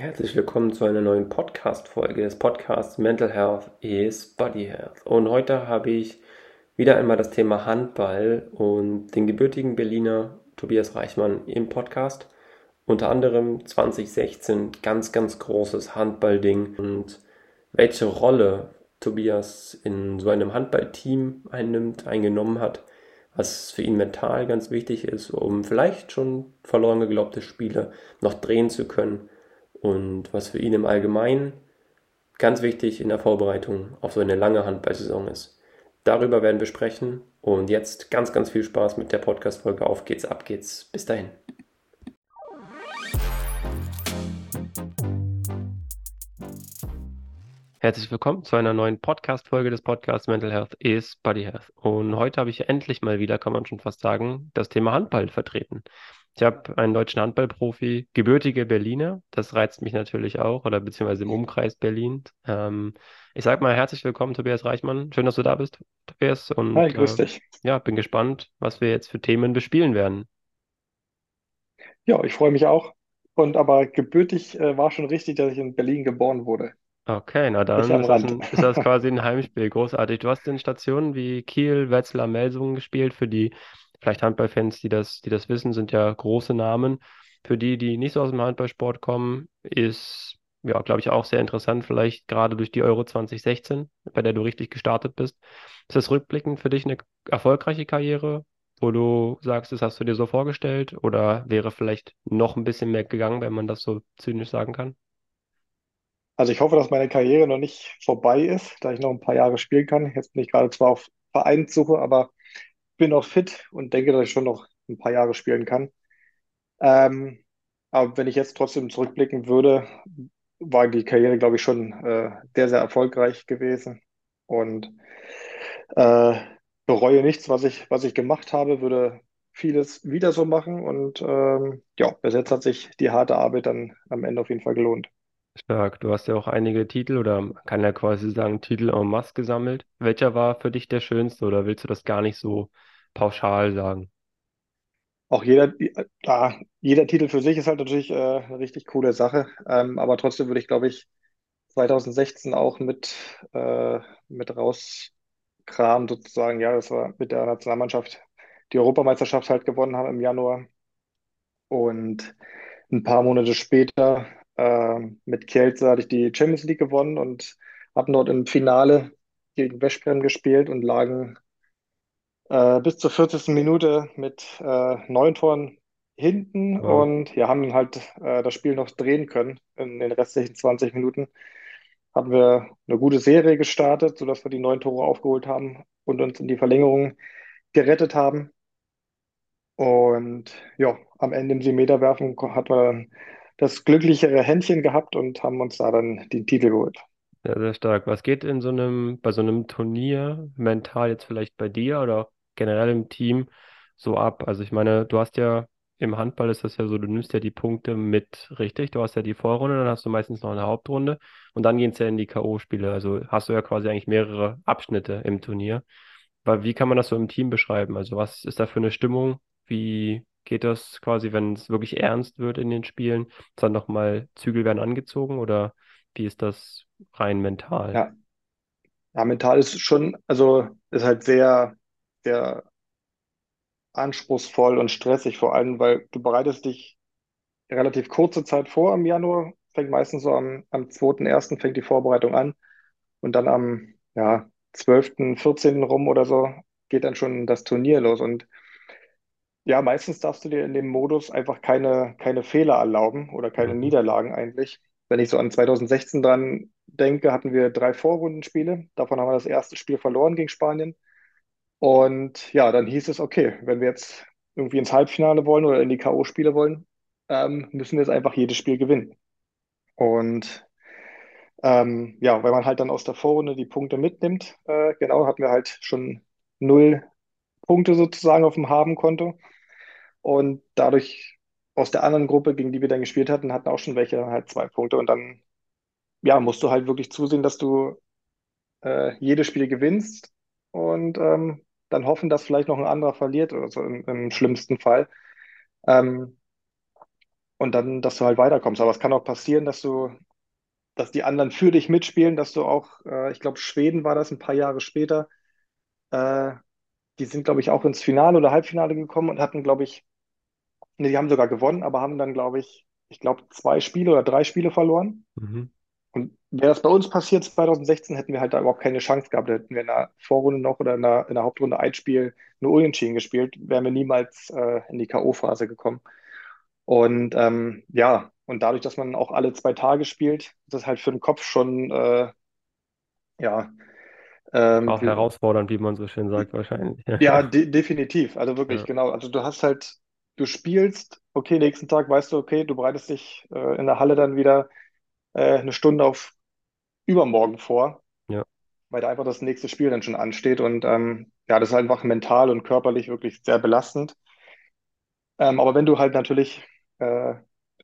Herzlich willkommen zu einer neuen Podcast-Folge des Podcasts Mental Health is Body Health. Und heute habe ich wieder einmal das Thema Handball und den gebürtigen Berliner Tobias Reichmann im Podcast. Unter anderem 2016 ganz, ganz großes Handballding und welche Rolle Tobias in so einem Handballteam einnimmt, eingenommen hat, was für ihn mental ganz wichtig ist, um vielleicht schon verloren geglaubte Spiele noch drehen zu können und was für ihn im Allgemeinen ganz wichtig in der Vorbereitung auf so eine lange Handballsaison ist. Darüber werden wir sprechen und jetzt ganz, ganz viel Spaß mit der Podcast-Folge. Auf geht's, ab geht's. Bis dahin. Herzlich willkommen zu einer neuen Podcast-Folge des Podcasts Mental Health is Body Health. Und heute habe ich endlich mal wieder, kann man schon fast sagen, das Thema Handball vertreten. Ich habe einen deutschen Handballprofi, gebürtige Berliner. Das reizt mich natürlich auch, oder beziehungsweise im Umkreis Berlin. Ähm, ich sage mal herzlich willkommen, Tobias Reichmann. Schön, dass du da bist, Tobias. Und Hi, grüß äh, dich. Ja, bin gespannt, was wir jetzt für Themen bespielen werden. Ja, ich freue mich auch. Und aber gebürtig äh, war schon richtig, dass ich in Berlin geboren wurde. Okay, na dann ist das, ein, ist das quasi ein Heimspiel. Großartig. Du hast in Stationen wie Kiel, Wetzlar, Melsungen gespielt. Für die vielleicht Handballfans, die das, die das wissen, sind ja große Namen. Für die, die nicht so aus dem Handballsport kommen, ist, ja, glaube ich, auch sehr interessant, vielleicht gerade durch die Euro 2016, bei der du richtig gestartet bist. Ist das rückblickend für dich eine erfolgreiche Karriere, wo du sagst, das hast du dir so vorgestellt oder wäre vielleicht noch ein bisschen mehr gegangen, wenn man das so zynisch sagen kann? Also ich hoffe, dass meine Karriere noch nicht vorbei ist, da ich noch ein paar Jahre spielen kann. Jetzt bin ich gerade zwar auf Vereinssuche, aber bin noch fit und denke, dass ich schon noch ein paar Jahre spielen kann. Ähm, aber wenn ich jetzt trotzdem zurückblicken würde, war die Karriere, glaube ich, schon äh, sehr, sehr erfolgreich gewesen und äh, bereue nichts, was ich, was ich gemacht habe, würde vieles wieder so machen und ähm, ja, bis jetzt hat sich die harte Arbeit dann am Ende auf jeden Fall gelohnt. Stark. Du hast ja auch einige Titel oder man kann ja quasi sagen Titel en masse gesammelt. Welcher war für dich der schönste oder willst du das gar nicht so pauschal sagen. Auch jeder, ja, jeder Titel für sich ist halt natürlich äh, eine richtig coole Sache. Ähm, aber trotzdem würde ich, glaube ich, 2016 auch mit, äh, mit rauskramen, sozusagen. Ja, das war mit der Nationalmannschaft die Europameisterschaft halt gewonnen haben im Januar. Und ein paar Monate später äh, mit Kielce hatte ich die Champions League gewonnen und hatten dort im Finale gegen Veszprem gespielt und lagen äh, bis zur 40. Minute mit äh, neun Toren hinten wow. und ja, haben halt äh, das Spiel noch drehen können in den restlichen 20 Minuten. Haben wir eine gute Serie gestartet, sodass wir die neun Tore aufgeholt haben und uns in die Verlängerung gerettet haben. Und ja, am Ende im Siebenmeterwerfen hat man das glücklichere Händchen gehabt und haben uns da dann den Titel geholt. Ja, sehr stark. Was geht in so einem, bei so einem Turnier mental jetzt vielleicht bei dir oder generell im Team so ab? Also ich meine, du hast ja im Handball ist das ja so, du nimmst ja die Punkte mit, richtig? Du hast ja die Vorrunde, dann hast du meistens noch eine Hauptrunde und dann gehen es ja in die K.O.-Spiele. Also hast du ja quasi eigentlich mehrere Abschnitte im Turnier. Weil wie kann man das so im Team beschreiben? Also was ist da für eine Stimmung? Wie geht das quasi, wenn es wirklich ernst wird in den Spielen? Dann nochmal Zügel werden angezogen oder wie ist das rein mental? Ja, ja mental ist schon, also ist halt sehr sehr anspruchsvoll und stressig, vor allem, weil du bereitest dich relativ kurze Zeit vor im Januar, fängt meistens so am, am 2.1. fängt die Vorbereitung an und dann am ja, 12., 14. rum oder so geht dann schon das Turnier los und ja, meistens darfst du dir in dem Modus einfach keine, keine Fehler erlauben oder keine mhm. Niederlagen eigentlich. Wenn ich so an 2016 dran denke, hatten wir drei Vorrundenspiele. Davon haben wir das erste Spiel verloren gegen Spanien. Und ja, dann hieß es, okay, wenn wir jetzt irgendwie ins Halbfinale wollen oder in die K.O.-Spiele wollen, ähm, müssen wir jetzt einfach jedes Spiel gewinnen. Und ähm, ja, weil man halt dann aus der Vorrunde die Punkte mitnimmt, äh, genau, hatten wir halt schon null Punkte sozusagen auf dem Habenkonto. Und dadurch aus der anderen Gruppe, gegen die wir dann gespielt hatten, hatten auch schon welche halt zwei Punkte. Und dann, ja, musst du halt wirklich zusehen, dass du äh, jedes Spiel gewinnst und ähm, dann hoffen, dass vielleicht noch ein anderer verliert oder so im, im schlimmsten Fall. Ähm, und dann, dass du halt weiterkommst. Aber es kann auch passieren, dass du, dass die anderen für dich mitspielen, dass du auch, äh, ich glaube, Schweden war das ein paar Jahre später, äh, die sind, glaube ich, auch ins Finale oder Halbfinale gekommen und hatten, glaube ich, nee, die haben sogar gewonnen, aber haben dann, glaube ich, ich glaube, zwei Spiele oder drei Spiele verloren. Mhm. Und wäre das bei uns passiert 2016, hätten wir halt da überhaupt keine Chance gehabt. Da hätten wir in der Vorrunde noch oder in der, in der Hauptrunde ein Spiel nur Unentschieden gespielt, wären wir niemals äh, in die K.O.-Phase gekommen. Und ähm, ja, und dadurch, dass man auch alle zwei Tage spielt, ist das halt für den Kopf schon, äh, ja, ähm, Auch herausfordernd, wie man so schön sagt, wahrscheinlich. ja, de definitiv. Also wirklich, Ja, genau. Also du hast halt, du spielst, okay, nächsten Tag weißt du, okay, du bereitest dich äh, in der Halle dann wieder äh, eine Stunde auf übermorgen vor, ja, weil da einfach das nächste Spiel dann schon ansteht. Und ähm, ja, das ist einfach mental und körperlich wirklich sehr belastend. Ähm, aber wenn du halt natürlich äh,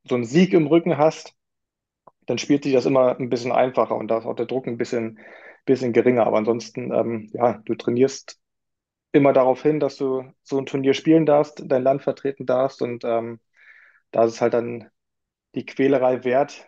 so einen Sieg im Rücken hast, dann spielt sich das immer ein bisschen einfacher und da ist auch der Druck ein bisschen, bisschen geringer. Aber ansonsten, ähm, ja, du trainierst immer darauf hin, dass du so ein Turnier spielen darfst, dein Land vertreten darfst und ähm, da ist es halt dann die Quälerei wert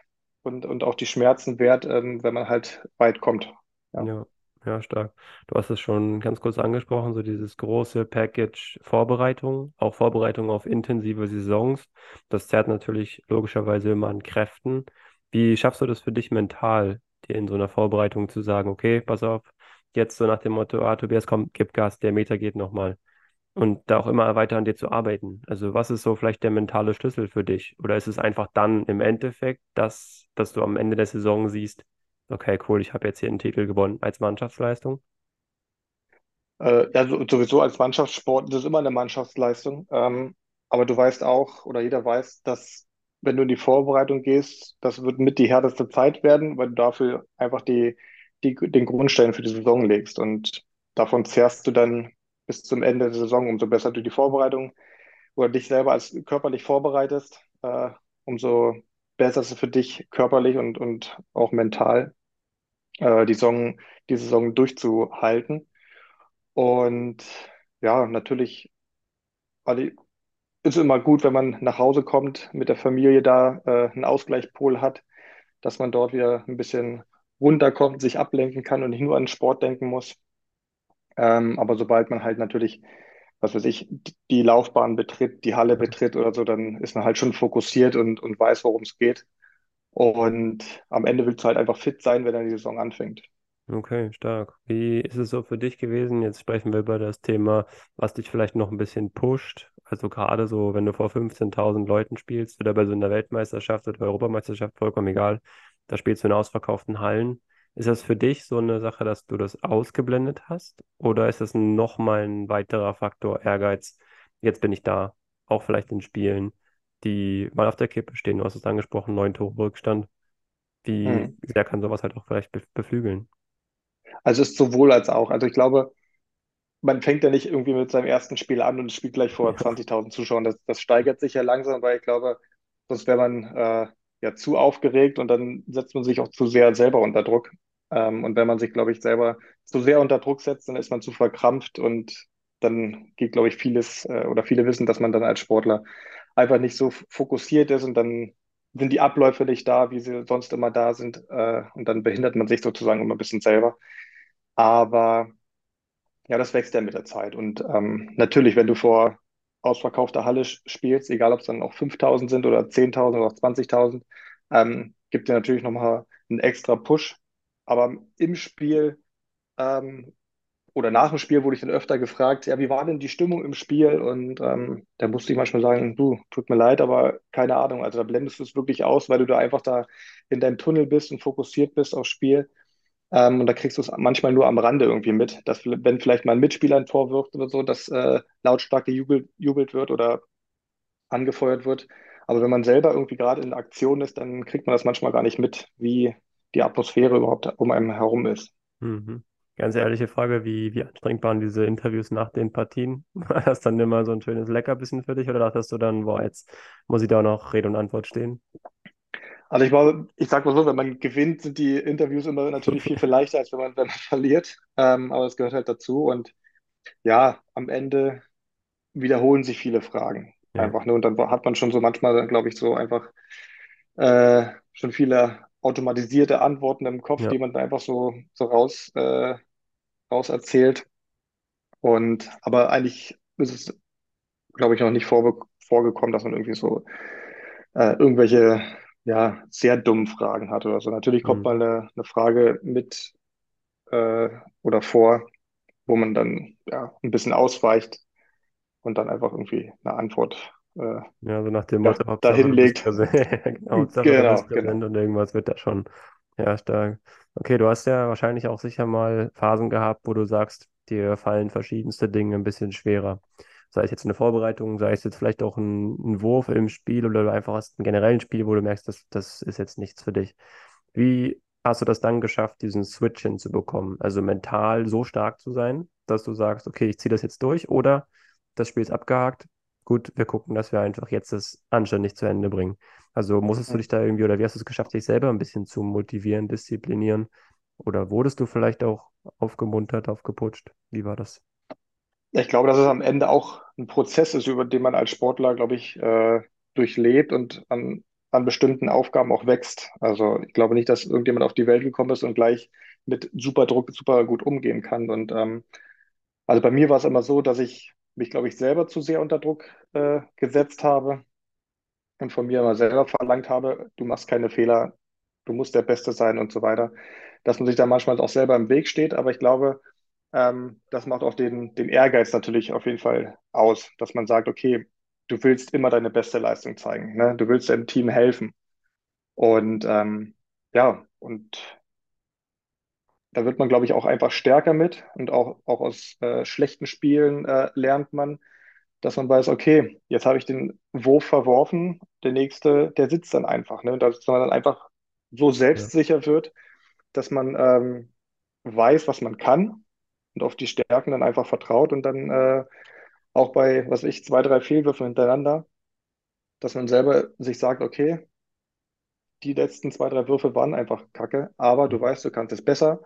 und, und auch die Schmerzen wert, ähm, wenn man halt weit kommt. Ja. ja, ja, stark. Du hast es schon ganz kurz angesprochen, so dieses große Package Vorbereitung, auch Vorbereitung auf intensive Saisons. Das zerrt natürlich logischerweise immer an Kräften. Wie schaffst du das für dich mental, dir in so einer Vorbereitung zu sagen, okay, pass auf, jetzt so nach dem Motto, ah, Tobias, komm, gib Gas, der Meter geht nochmal. Und da auch immer weiter an dir zu arbeiten. Also was ist so vielleicht der mentale Schlüssel für dich? Oder ist es einfach dann im Endeffekt, dass, dass du am Ende der Saison siehst, okay, cool, ich habe jetzt hier einen Titel gewonnen als Mannschaftsleistung? Äh, ja, so- sowieso als Mannschaftssport, das ist immer eine Mannschaftsleistung. Ähm, aber du weißt auch, oder jeder weiß, dass wenn du in die Vorbereitung gehst, das wird mit die härteste Zeit werden, weil du dafür einfach die, die, den Grundstein für die Saison legst. Und davon zehrst du dann bis zum Ende der Saison, umso besser du die Vorbereitung oder dich selber als körperlich vorbereitest, äh, umso besser ist es für dich körperlich und, und auch mental, äh, die Saison, die Saison durchzuhalten. Und ja, natürlich alle, ist immer gut, wenn man nach Hause kommt, mit der Familie da äh, einen Ausgleichspol hat, dass man dort wieder ein bisschen runterkommt, sich ablenken kann und nicht nur an Sport denken muss. Ähm, aber sobald man halt natürlich, was weiß ich, die Laufbahn betritt, die Halle betritt oder so, dann ist man halt schon fokussiert und, und weiß, worum es geht. Und am Ende willst du halt einfach fit sein, wenn dann die Saison anfängt. Okay, stark. Wie ist es so für dich gewesen? Jetzt sprechen wir über das Thema, was dich vielleicht noch ein bisschen pusht. Also gerade so, wenn du vor 15.000 Leuten spielst oder bei so einer Weltmeisterschaft oder Europameisterschaft, vollkommen egal, da spielst du in ausverkauften Hallen. Ist das für dich so eine Sache, dass du das ausgeblendet hast? Oder ist das nochmal ein weiterer Faktor, Ehrgeiz? Jetzt bin ich da, auch vielleicht in Spielen, die mal auf der Kippe stehen. Du hast es angesprochen, neun Tore Rückstand. Wie Hm. sehr kann sowas halt auch vielleicht bef- beflügeln? Also es ist sowohl als auch. Also ich glaube, man fängt ja nicht irgendwie mit seinem ersten Spiel an und spielt gleich vor Ja. 20.000 Zuschauern. Das, das steigert sich ja langsam, weil ich glaube, sonst wäre man äh, ja zu aufgeregt und dann setzt man sich auch zu sehr selber unter Druck. Ähm, und wenn man sich, glaube ich, selber zu sehr unter Druck setzt, dann ist man zu verkrampft und dann geht, glaube ich, vieles äh, oder viele wissen, dass man dann als Sportler einfach nicht so fokussiert ist und dann sind die Abläufe nicht da, wie sie sonst immer da sind. Äh, und dann behindert man sich sozusagen immer ein bisschen selber. Aber ja, das wächst ja mit der Zeit. Und ähm, natürlich, wenn du vor ausverkaufter Halle spielst, egal ob es dann auch 5000 sind oder 10.000 oder auch 20.000, ähm, gibt dir natürlich nochmal einen extra Push. Aber im Spiel ähm, oder nach dem Spiel wurde ich dann öfter gefragt, ja, wie war denn die Stimmung im Spiel? Und ähm, da musste ich manchmal sagen, du, tut mir leid, aber keine Ahnung. Also da blendest du es wirklich aus, weil du da einfach da in deinem Tunnel bist und fokussiert bist aufs Spiel. Ähm, und da kriegst du es manchmal nur am Rande irgendwie mit, dass wenn vielleicht mal ein Mitspieler ein Tor wirft oder so, dass äh, lautstark gejubelt, jubelt wird oder angefeuert wird. Aber wenn man selber irgendwie gerade in Aktion ist, dann kriegt man das manchmal gar nicht mit, wie die Atmosphäre überhaupt um einen herum ist. Mhm. Ganz ehrliche Frage, wie, wie anstrengend waren diese Interviews nach den Partien? War das dann immer so ein schönes Leckerbissen für dich oder dachtest du dann, boah, jetzt muss ich da auch noch Rede und Antwort stehen? Also ich war, ich sag mal so, wenn man gewinnt, sind die Interviews immer natürlich viel, viel leichter, als wenn man, wenn man verliert. Ähm, aber es gehört halt dazu. Und ja, am Ende wiederholen sich viele Fragen. Ja, einfach, ne? Und dann hat man schon so manchmal, glaube ich, so einfach äh, schon viele automatisierte Antworten im Kopf, ja. die man dann einfach so, so raus, äh, raus erzählt. Und aber eigentlich ist es, glaube ich, noch nicht vorbe- vorgekommen, dass man irgendwie so äh, irgendwelche ja, sehr dummen Fragen hat oder so. Natürlich kommt Hm. mal eine, eine Frage mit äh, oder vor, wo man dann ja, ein bisschen ausweicht und dann einfach irgendwie eine Antwort äh, Ja, so nach dem Motto, Hauptsache dahin legt. Genau, Genau, genau. und irgendwas wird da schon. Ja, stark. Okay, du hast ja wahrscheinlich auch sicher mal Phasen gehabt, wo du sagst, dir fallen verschiedenste Dinge ein bisschen schwerer. Sei es jetzt eine Vorbereitung, sei es jetzt vielleicht auch ein, ein Wurf im Spiel oder du einfach hast einen generellen Spiel, wo du merkst, das, das ist jetzt nichts für dich. Wie hast du das dann geschafft, diesen Switch hinzubekommen? Also mental so stark zu sein, dass du sagst, okay, ich ziehe das jetzt durch oder das Spiel ist abgehakt, gut, wir gucken, dass wir einfach jetzt das anständig zu Ende bringen. Also musstest du dich da irgendwie oder wie hast du es geschafft, dich selber ein bisschen zu motivieren, disziplinieren? Oder wurdest du vielleicht auch aufgemuntert, aufgeputscht? Wie war das? Ich glaube, dass es am Ende auch ein Prozess ist, über den man als Sportler, glaube ich, äh, durchlebt und an, an bestimmten Aufgaben auch wächst. Also ich glaube nicht, dass irgendjemand auf die Welt gekommen ist und gleich mit super Druck super gut umgehen kann. Und ähm, also bei mir war es immer so, dass ich mich, glaube ich, selber zu sehr unter Druck äh, gesetzt habe und von mir immer selber verlangt habe, du machst keine Fehler, du musst der Beste sein und so weiter. Dass man sich da manchmal auch selber im Weg steht, aber ich glaube, ähm, das macht auch den, den Ehrgeiz natürlich auf jeden Fall aus, dass man sagt, okay, du willst immer deine beste Leistung zeigen, ne? Du willst deinem Team helfen. Und ähm, ja, und da wird man, glaube ich, auch einfach stärker mit und auch, auch aus äh, schlechten Spielen äh, lernt man, dass man weiß, okay, jetzt habe ich den Wurf verworfen, der nächste, der sitzt dann einfach, ne? Und dass man dann einfach so Ja. selbstsicher wird, dass man ähm, weiß, was man kann und auf die Stärken dann einfach vertraut und dann äh, auch bei, was weiß ich, zwei, drei Fehlwürfen hintereinander, dass man selber sich sagt, okay, die letzten zwei, drei Würfe waren einfach Kacke, aber du Mhm. weißt, du kannst es besser,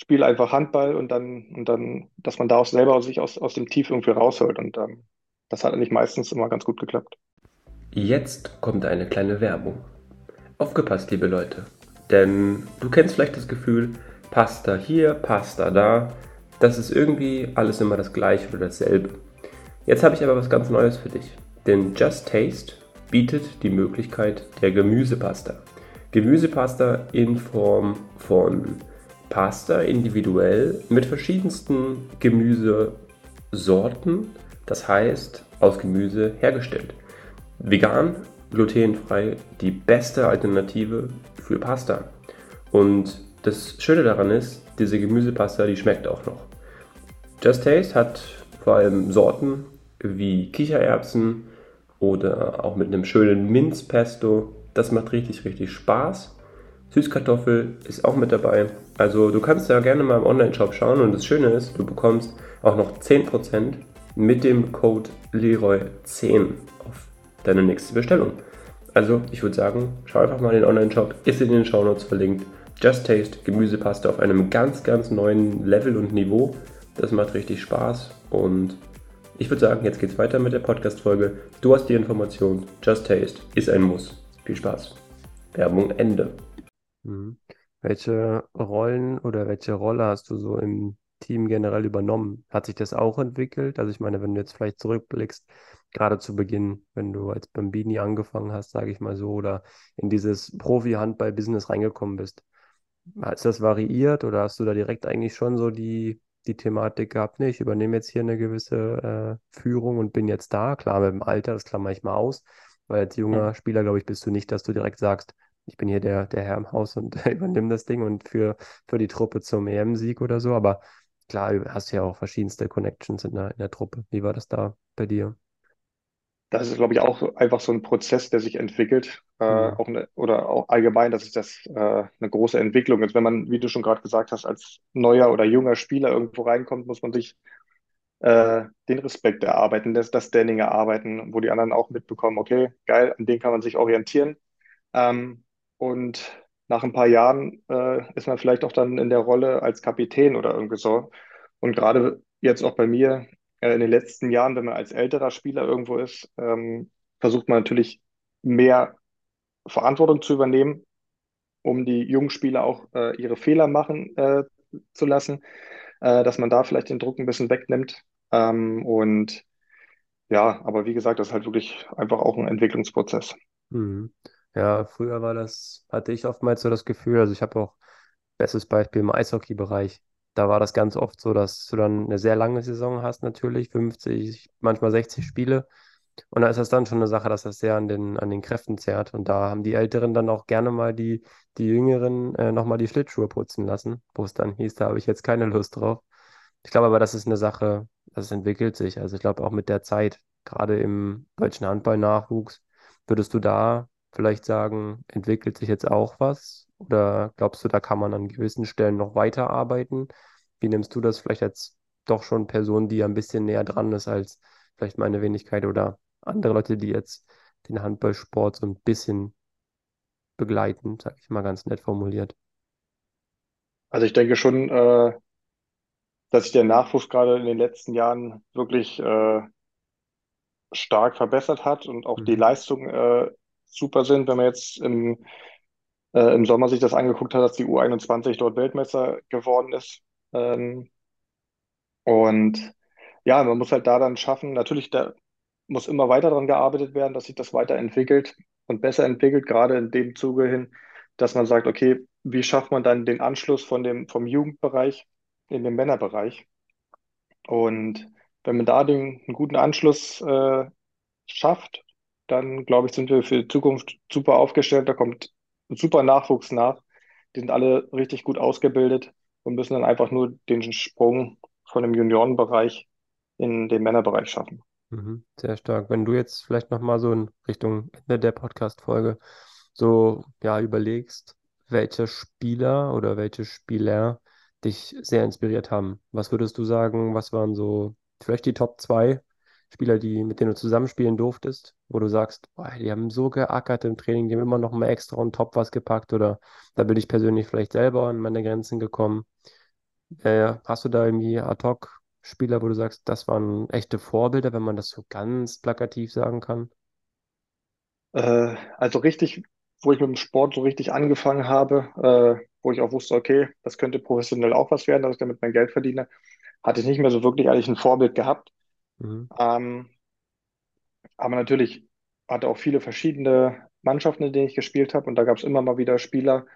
spiel einfach Handball und dann, und dann, dass man da auch selber sich aus, aus dem Tief irgendwie rausholt und ähm, das hat eigentlich meistens immer ganz gut geklappt. Jetzt kommt eine kleine Werbung. Aufgepasst, liebe Leute. Denn du kennst vielleicht das Gefühl, Pasta hier, Pasta da. Das ist irgendwie alles immer das gleiche oder dasselbe. Jetzt habe ich aber was ganz Neues für dich. Denn Just Taste bietet die Möglichkeit der Gemüsepasta. Gemüsepasta in Form von Pasta individuell mit verschiedensten Gemüsesorten, das heißt aus Gemüse hergestellt. Vegan, glutenfrei, die beste Alternative für Pasta. Und das Schöne daran ist, diese Gemüsepasta, die schmeckt auch noch. Just Taste hat vor allem Sorten wie Kichererbsen oder auch mit einem schönen Minzpesto. Das macht richtig, richtig Spaß. Süßkartoffel ist auch mit dabei. Also du kannst da gerne mal im Online-Shop schauen und das Schöne ist, du bekommst auch noch 10% mit dem Code Leroy10 auf deine nächste Bestellung. Also ich würde sagen, schau einfach mal in den Online-Shop, ist in den Shownotes verlinkt. Just Taste Gemüsepaste auf einem ganz, ganz neuen Level und Niveau. Das macht richtig Spaß und ich würde sagen, jetzt geht's weiter mit der Podcast-Folge. Du hast die Information. Just Taste ist ein Muss. Viel Spaß. Werbung Ende. Mhm. Welche Rollen oder welche Rolle hast du so im Team generell übernommen? Hat sich das auch entwickelt? Also ich meine, wenn du jetzt vielleicht zurückblickst, gerade zu Beginn, wenn du als Bambini angefangen hast, sage ich mal so, oder in dieses Profi-Handball-Business reingekommen bist, ist das variiert oder hast du da direkt eigentlich schon so die, die Thematik gehabt, nee, ich übernehme jetzt hier eine gewisse äh, Führung und bin jetzt da? Klar, mit dem Alter, das klammer ich mal aus, weil als junger Spieler, glaube ich, bist du nicht, dass du direkt sagst, ich bin hier der, der Herr im Haus und übernehme das Ding und für, für die Truppe zum EM-Sieg oder so. Aber klar, du hast ja auch verschiedenste Connections in der, in der Truppe. Wie war das da bei dir? Das ist, glaube ich, auch einfach so ein Prozess, der sich entwickelt, äh, Hm. auch eine, oder auch allgemein, dass es das äh, eine große Entwicklung ist. Wenn man, wie du schon gerade gesagt hast, als neuer oder junger Spieler irgendwo reinkommt, muss man sich äh, den Respekt erarbeiten, das, das Standing erarbeiten, wo die anderen auch mitbekommen, okay, geil, an dem kann man sich orientieren. Ähm, und nach ein paar Jahren äh, ist man vielleicht auch dann in der Rolle als Kapitän oder irgendwie so. Und gerade jetzt auch bei mir, äh, in den letzten Jahren, wenn man als älterer Spieler irgendwo ist, ähm, versucht man natürlich mehr Verantwortung zu übernehmen, um die jungen Spieler auch äh, ihre Fehler machen äh, zu lassen, äh, dass man da vielleicht den Druck ein bisschen wegnimmt. Ähm, und ja, aber wie gesagt, das ist halt wirklich einfach auch ein Entwicklungsprozess. Mhm. Ja, früher war das, hatte ich oftmals so das Gefühl, also ich habe auch, bestes Beispiel im Eishockey-Bereich, da war das ganz oft so, dass du dann eine sehr lange Saison hast natürlich, 50, manchmal 60 Spiele. Und da ist das dann schon eine Sache, dass das sehr an den, an den Kräften zerrt. Und da haben die Älteren dann auch gerne mal die, die Jüngeren äh, nochmal die Schlittschuhe putzen lassen, wo es dann hieß, da habe ich jetzt keine Lust drauf. Ich glaube aber, das ist eine Sache, das entwickelt sich. Also ich glaube auch mit der Zeit, gerade im deutschen Handball-Nachwuchs, würdest du da vielleicht sagen, entwickelt sich jetzt auch was? Oder glaubst du, da kann man an gewissen Stellen noch weiterarbeiten? Wie nimmst du das vielleicht als doch schon Person, die ja ein bisschen näher dran ist als vielleicht meine Wenigkeit oder andere Leute, die jetzt den Handballsport so ein bisschen begleiten, sage ich mal ganz nett formuliert. Also ich denke schon, äh, dass sich der Nachwuchs gerade in den letzten Jahren wirklich äh, stark verbessert hat und auch die Mhm. Leistungen äh, super sind. Wenn man jetzt im, äh, im Sommer sich das angeguckt hat, dass die U21 dort Weltmeister geworden ist. Ähm, und ja, man muss halt da dann schaffen, natürlich, da muss immer weiter daran gearbeitet werden, dass sich das weiterentwickelt und besser entwickelt, gerade in dem Zuge hin, dass man sagt, okay, wie schafft man dann den Anschluss von dem, vom Jugendbereich in den Männerbereich? Und wenn man da den, einen guten Anschluss äh, schafft, dann glaube ich, sind wir für die Zukunft super aufgestellt. Da kommt ein super Nachwuchs nach. Die sind alle richtig gut ausgebildet und müssen dann einfach nur den Sprung von dem Juniorenbereich in den Männerbereich schaffen. Mhm, sehr stark. Wenn du jetzt vielleicht nochmal so in Richtung Ende der Podcast-Folge so ja überlegst, welche Spieler oder welche Spieler dich sehr inspiriert haben. Was würdest du sagen, was waren so vielleicht die Top zwei Spieler, die, mit denen du zusammenspielen durftest, wo du sagst, boah, die haben so geackert im Training, die haben immer noch mal extra on top was gepackt oder da bin ich persönlich vielleicht selber an meine Grenzen gekommen. Äh, hast du da irgendwie ad hoc Spieler, wo du sagst, das waren echte Vorbilder, wenn man das so ganz plakativ sagen kann? Äh, also richtig, wo ich mit dem Sport so richtig angefangen habe, äh, wo ich auch wusste, okay, das könnte professionell auch was werden, dass ich damit mein Geld verdiene, hatte ich nicht mehr so wirklich eigentlich ein Vorbild gehabt. Mhm. Ähm, aber natürlich hatte auch viele verschiedene Mannschaften, in denen ich gespielt habe und da gab es immer mal wieder Spieler,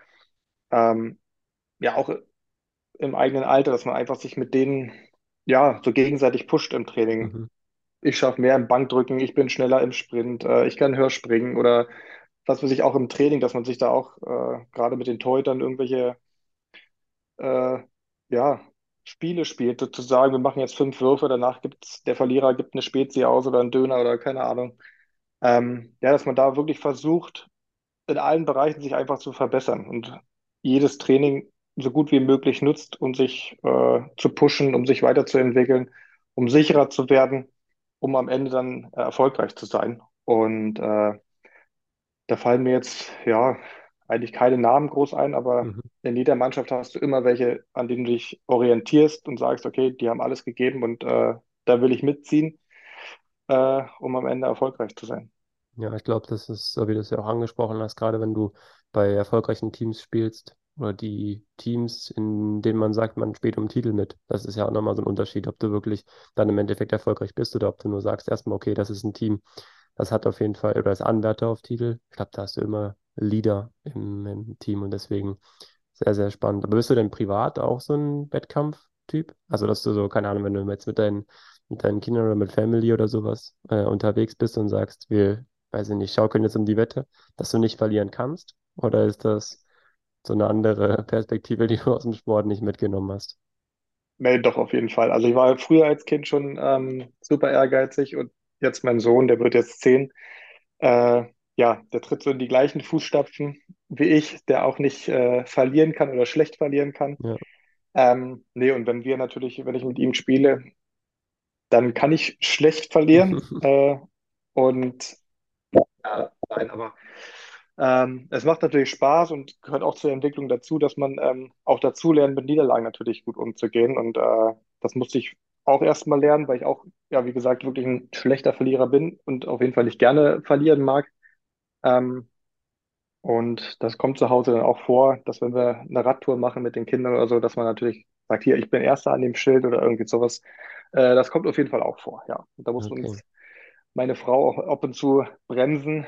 ähm, ja auch im eigenen Alter, dass man einfach sich mit denen ja so gegenseitig pusht im Training. Mhm. Ich schaffe mehr im Bankdrücken, ich bin schneller im Sprint, äh, ich kann höher springen oder was weiß ich auch im Training, dass man sich da auch äh, gerade mit den Torhütern irgendwelche äh, ja, Spiele spielt, sozusagen, wir machen jetzt fünf Würfe, danach gibt's, der Verlierer gibt eine Spezie aus oder einen Döner oder keine Ahnung. Ähm, ja, dass man da wirklich versucht, in allen Bereichen sich einfach zu verbessern und jedes Training so gut wie möglich nutzt, um sich äh, zu pushen, um sich weiterzuentwickeln, um sicherer zu werden, um am Ende dann äh, erfolgreich zu sein. Und äh, da fallen mir jetzt ja eigentlich keine Namen groß ein, aber Mhm. in jeder Mannschaft hast du immer welche, an denen du dich orientierst und sagst, okay, die haben alles gegeben und äh, da will ich mitziehen, äh, um am Ende erfolgreich zu sein. Ja, ich glaube, das ist, so wie du es ja auch angesprochen hast, gerade wenn du bei erfolgreichen Teams spielst oder die Teams, in denen man sagt, man spielt um Titel mit. Das ist ja auch nochmal so ein Unterschied, ob du wirklich dann im Endeffekt erfolgreich bist oder ob du nur sagst erstmal, okay, das ist ein Team, das hat auf jeden Fall, oder ist Anwärter auf Titel. Ich glaube, da hast du immer Leader im, im Team und deswegen sehr, sehr spannend. Aber bist du denn privat auch so ein Wettkampftyp? Also, dass du so, keine Ahnung, wenn du jetzt mit deinen, mit deinen Kindern oder mit Family oder sowas äh, unterwegs bist und sagst, wir weiß ich nicht, schaukeln jetzt um die Wette, dass du nicht verlieren kannst? Oder ist das so eine andere Perspektive, die du aus dem Sport nicht mitgenommen hast? Nee, doch, auf jeden Fall. Also ich war früher als Kind schon ähm, super ehrgeizig und jetzt mein Sohn, der wird jetzt zehn, äh, ja, der tritt so in die gleichen Fußstapfen wie ich, der auch nicht äh, verlieren kann oder schlecht verlieren kann. Ja. Ähm, nee, und wenn wir natürlich, wenn ich mit ihm spiele, dann kann ich schlecht verlieren. Äh, und ja, nein, aber ähm, es macht natürlich Spaß und gehört auch zur Entwicklung dazu, dass man ähm, auch dazu lernt, mit Niederlagen natürlich gut umzugehen. Und äh, das musste ich auch erstmal lernen, weil ich auch, ja, wie gesagt, wirklich ein schlechter Verlierer bin und auf jeden Fall nicht gerne verlieren mag. Ähm, und das kommt zu Hause dann auch vor, dass wenn wir eine Radtour machen mit den Kindern oder so, dass man natürlich sagt, hier, ich bin Erster an dem Schild oder irgendwie sowas. Äh, das kommt auf jeden Fall auch vor, ja. Und da muss Okay. uns meine Frau auch ab und zu bremsen,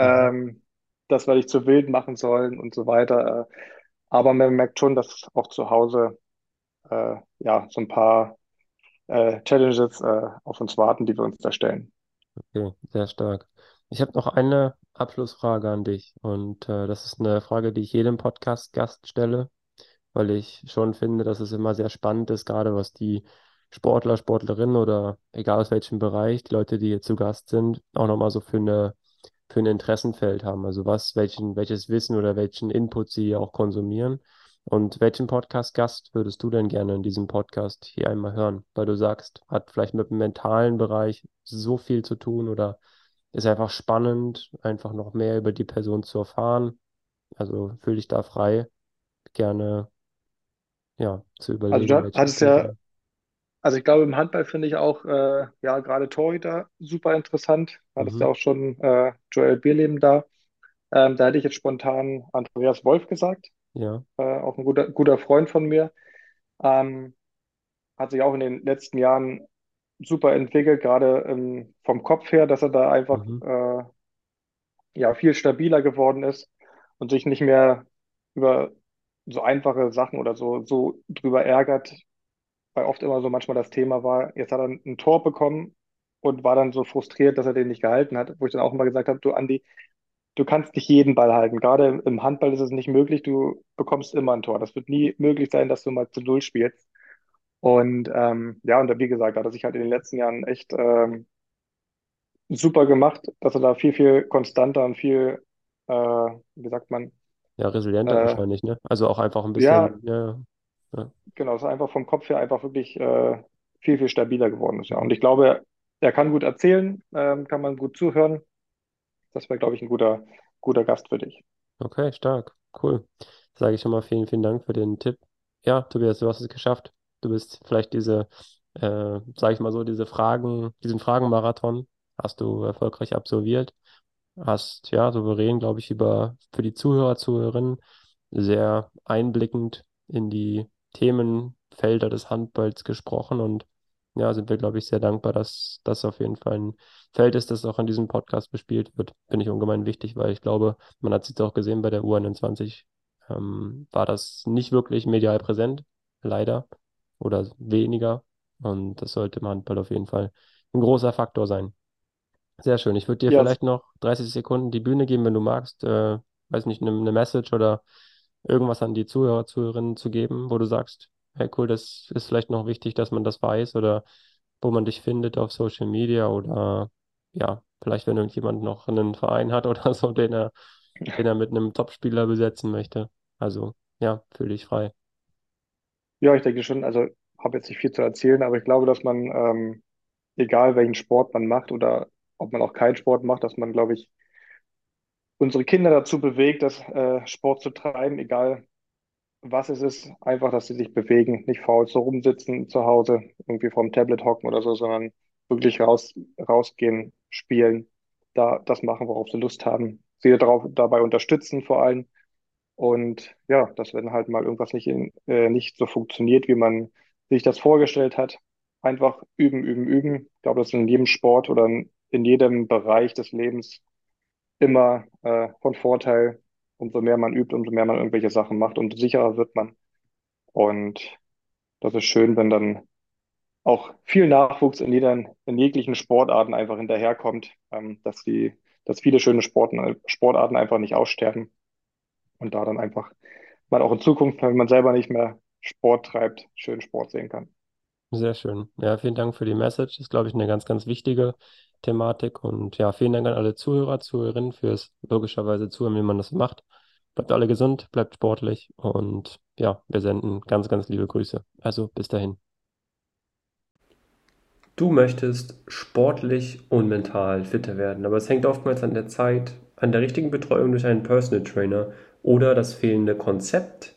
Mhm. ähm, dass wir nicht zu wild machen sollen und so weiter. Äh, aber man merkt schon, dass auch zu Hause äh, ja so ein paar äh, Challenges äh, auf uns warten, die wir uns da stellen. Okay, sehr stark. Ich habe noch eine Abschlussfrage an dich und äh, das ist eine Frage, die ich jedem Podcast-Gast stelle, weil ich schon finde, dass es immer sehr spannend ist, gerade was die Sportler, Sportlerinnen oder egal aus welchem Bereich, die Leute, die hier zu Gast sind, auch nochmal so für eine, für ein Interessenfeld haben. Also was, welchen, welches Wissen oder welchen Input sie auch konsumieren. Und welchen Podcast-Gast würdest du denn gerne in diesem Podcast hier einmal hören? Weil du sagst, hat vielleicht mit dem mentalen Bereich so viel zu tun oder ist einfach spannend, einfach noch mehr über die Person zu erfahren. Also fühl dich da frei, gerne ja, zu Also du überlegen, hat- welches hattest ja, also ich glaube im Handball finde ich auch, äh, ja, gerade Torhüter super interessant. Du hattest ja Mhm. auch schon äh, Joel Bierleben da. Ähm, da hätte ich jetzt spontan Andreas Wolf gesagt, Ja. äh, auch ein guter, guter Freund von mir. Ähm, hat sich auch in den letzten Jahren super entwickelt, gerade ähm, vom Kopf her, dass er da einfach Mhm. äh, ja viel stabiler geworden ist und sich nicht mehr über so einfache Sachen oder so, so drüber ärgert, weil oft immer so manchmal das Thema war, jetzt hat er ein Tor bekommen und war dann so frustriert, dass er den nicht gehalten hat, wo ich dann auch immer gesagt habe, du Andi, du kannst nicht jeden Ball halten. Gerade im Handball ist es nicht möglich, du bekommst immer ein Tor. Das wird nie möglich sein, dass du mal zu Null spielst. Und ähm, ja, und wie gesagt, hat er sich halt in den letzten Jahren echt ähm, super gemacht, dass er da viel, viel konstanter und viel, äh, wie sagt man, Ja, resilienter äh, wahrscheinlich, ne? Also auch einfach ein bisschen, ja, ja. genau, dass er einfach vom Kopf her einfach wirklich äh, viel, viel stabiler geworden ist. Ja. Und ich glaube, er kann gut erzählen, ähm, kann man gut zuhören. Das wäre, glaube ich, ein guter, guter Gast für dich. Okay, stark. Cool. Sage ich schon mal vielen, vielen Dank für den Tipp. Ja, Tobias, du hast es geschafft. Du bist vielleicht diese, äh, sage ich mal so, diese Fragen, diesen Fragenmarathon hast du erfolgreich absolviert. Hast, ja, souverän, glaube ich, über für die Zuhörer, Zuhörerinnen sehr einblickend in die Themenfelder des Handballs gesprochen und ja, sind wir, glaube ich, sehr dankbar, dass das auf jeden Fall ein Feld ist, das auch in diesem Podcast bespielt wird. Finde ich ungemein wichtig, weil ich glaube, man hat es jetzt auch gesehen bei der U21, ähm, war das nicht wirklich medial präsent, leider, oder weniger. Und das sollte im Handball auf jeden Fall ein großer Faktor sein. Sehr schön. Ich würde dir Ja, vielleicht noch 30 Sekunden die Bühne geben, wenn du magst, äh, weiß nicht, eine, eine Message oder irgendwas an die Zuhörer, Zuhörerinnen zu geben, wo du sagst, hey cool, das ist vielleicht noch wichtig, dass man das weiß oder wo man dich findet auf Social Media oder ja, vielleicht wenn irgendjemand noch einen Verein hat oder so, den er, den er mit einem Topspieler besetzen möchte. Also ja, fühl dich frei. Ja, ich denke schon, also habe jetzt nicht viel zu erzählen, aber ich glaube, dass man, ähm, egal welchen Sport man macht oder ob man auch keinen Sport macht, dass man, glaube ich, unsere Kinder dazu bewegt, das äh, Sport zu treiben, egal was es ist, einfach, dass sie sich bewegen, nicht faul so rumsitzen zu Hause, irgendwie vorm Tablet hocken oder so, sondern wirklich raus, rausgehen, spielen, da das machen, worauf sie Lust haben, sie darauf, dabei unterstützen vor allem. Und ja, dass wenn halt mal irgendwas nicht, in, äh, nicht so funktioniert, wie man sich das vorgestellt hat, einfach üben, üben, üben. Ich glaube, das ist in jedem Sport oder in, jedem Bereich des Lebens immer äh, von Vorteil. Umso mehr man übt, umso mehr man irgendwelche Sachen macht, umso sicherer wird man. Und das ist schön, wenn dann auch viel Nachwuchs in jeder, in jeglichen Sportarten einfach hinterherkommt, ähm, dass die, dass viele schöne Sporten, Sportarten einfach nicht aussterben und da dann einfach man auch in Zukunft, wenn man selber nicht mehr Sport treibt, schön Sport sehen kann. Sehr schön. Ja, vielen Dank für die Message. Ist, glaube ich, eine ganz, ganz wichtige Thematik. Und ja, vielen Dank an alle Zuhörer, Zuhörerinnen fürs logischerweise Zuhören, wie man das macht. Bleibt alle gesund, bleibt sportlich und ja, wir senden ganz, ganz liebe Grüße. Also bis dahin. Du möchtest sportlich und mental fitter werden, aber es hängt oftmals an der Zeit, an der richtigen Betreuung durch einen Personal Trainer oder das fehlende Konzept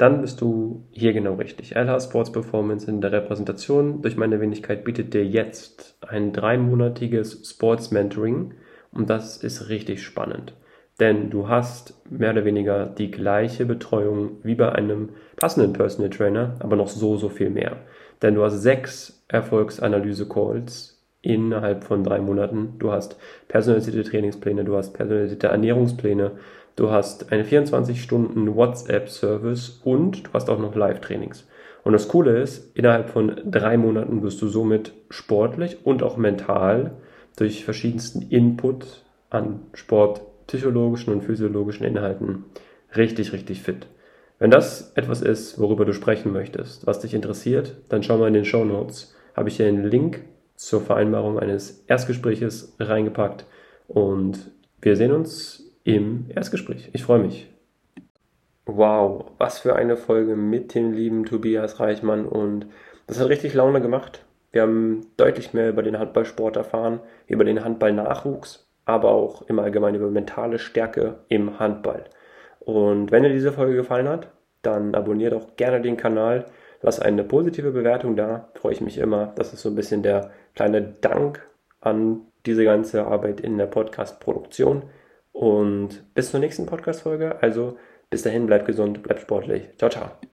dann bist du hier genau richtig. LH Sports Performance in der Repräsentation durch meine Wenigkeit bietet dir jetzt ein dreimonatiges Sports Mentoring und das ist richtig spannend. Denn du hast mehr oder weniger die gleiche Betreuung wie bei einem passenden Personal Trainer, aber noch so, so viel mehr. Denn du hast sechs Erfolgsanalyse-Calls innerhalb von drei Monaten. Du hast personalisierte Trainingspläne, du hast personalisierte Ernährungspläne, du hast einen 24-Stunden WhatsApp-Service und du hast auch noch Live-Trainings. Und das Coole ist, innerhalb von drei Monaten wirst du somit sportlich und auch mental durch verschiedensten Input an sportpsychologischen und physiologischen Inhalten richtig, richtig fit. Wenn das etwas ist, worüber du sprechen möchtest, was dich interessiert, dann schau mal in den Show Notes. Habe ich hier einen Link zur Vereinbarung eines Erstgespräches reingepackt und wir sehen uns im Erstgespräch. Ich freue mich. Wow, was für eine Folge mit dem lieben Tobias Reichmann und das hat richtig Laune gemacht. Wir haben deutlich mehr über den Handballsport erfahren, über den Handballnachwuchs, aber auch im Allgemeinen über mentale Stärke im Handball. Und wenn dir diese Folge gefallen hat, dann abonniere doch gerne den Kanal, lass eine positive Bewertung da, freue ich mich immer. Das ist so ein bisschen der kleine Dank an diese ganze Arbeit in der Podcast-Produktion. Und bis zur nächsten Podcast-Folge. Also bis dahin, bleibt gesund, bleibt sportlich. Ciao, ciao.